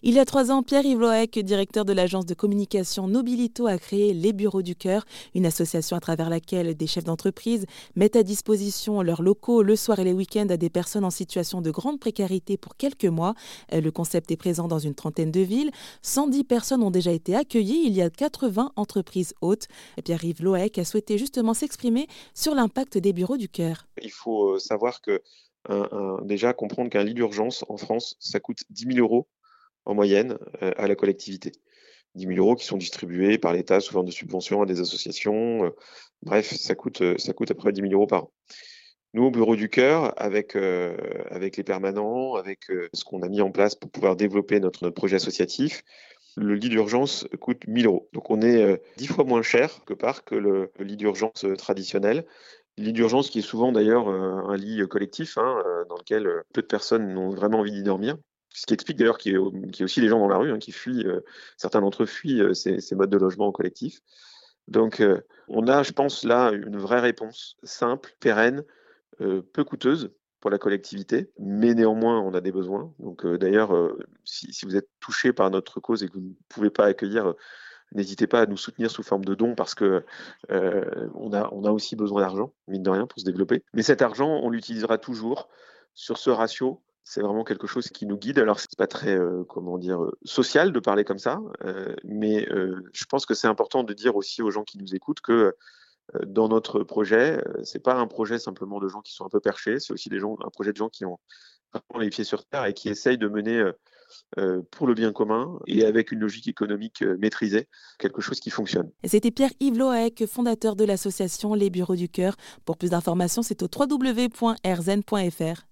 Il y a trois ans, Pierre-Yves Loec, directeur de l'agence de communication Nobilito, a créé Les Bureaux du Cœur, une association à travers laquelle des chefs d'entreprise mettent à disposition leurs locaux le soir et les week-ends à des personnes en situation de grande précarité pour quelques mois. Euh, le concept est présent dans une trentaine de villes. 110 personnes ont déjà été accueillies. Il y a 80 entreprises hautes. Pierre-Yves Loec a souhaité justement s'exprimer sur l'impact des Bureaux du Cœur. Il faut euh, savoir que déjà comprendre qu'un lit d'urgence en France, ça coûte 10 000 euros en moyenne euh, à la collectivité. 10 000 euros qui sont distribués par l'État sous forme de subventions à des associations. Euh, bref, ça coûte, euh, ça coûte à peu près 10 000 euros par an. Nous, au Bureau du Cœur, avec, avec les permanents, avec ce qu'on a mis en place pour pouvoir développer notre, notre projet associatif, le lit d'urgence coûte 1000 euros. Donc on est dix fois moins cher que par que le, lit d'urgence traditionnel. Le lit d'urgence qui est souvent d'ailleurs un lit collectif, hein, dans lequel peu de personnes n'ont vraiment envie d'y dormir. Ce qui explique d'ailleurs qu'il y, ait aussi des gens dans la rue hein, qui fuient, euh, certains d'entre eux fuient euh, ces, modes de logement collectif. Donc euh, on a, je pense, là une vraie réponse simple, pérenne, peu coûteuse pour la collectivité, mais néanmoins on a des besoins. Donc d'ailleurs, si, vous êtes touché par notre cause et que vous ne pouvez pas accueillir, n'hésitez pas à nous soutenir sous forme de dons parce que on, a, on a aussi besoin d'argent, mine de rien, pour se développer. Mais cet argent, on l'utilisera toujours sur ce ratio c'est vraiment quelque chose qui nous guide. Alors, c'est pas très, euh, dire, euh, social de parler comme ça, euh, mais je pense que c'est important de dire aussi aux gens qui nous écoutent que dans notre projet, c'est pas un projet simplement de gens qui sont un peu perchés, c'est aussi des gens, un projet de gens qui ont vraiment les pieds sur terre et qui essayent de mener pour le bien commun et avec une logique économique maîtrisée, quelque chose qui fonctionne. C'était Pierre-Yves Loec, fondateur de l'association Les Bureaux du Cœur. Pour plus d'informations, c'est au www.rzen.fr.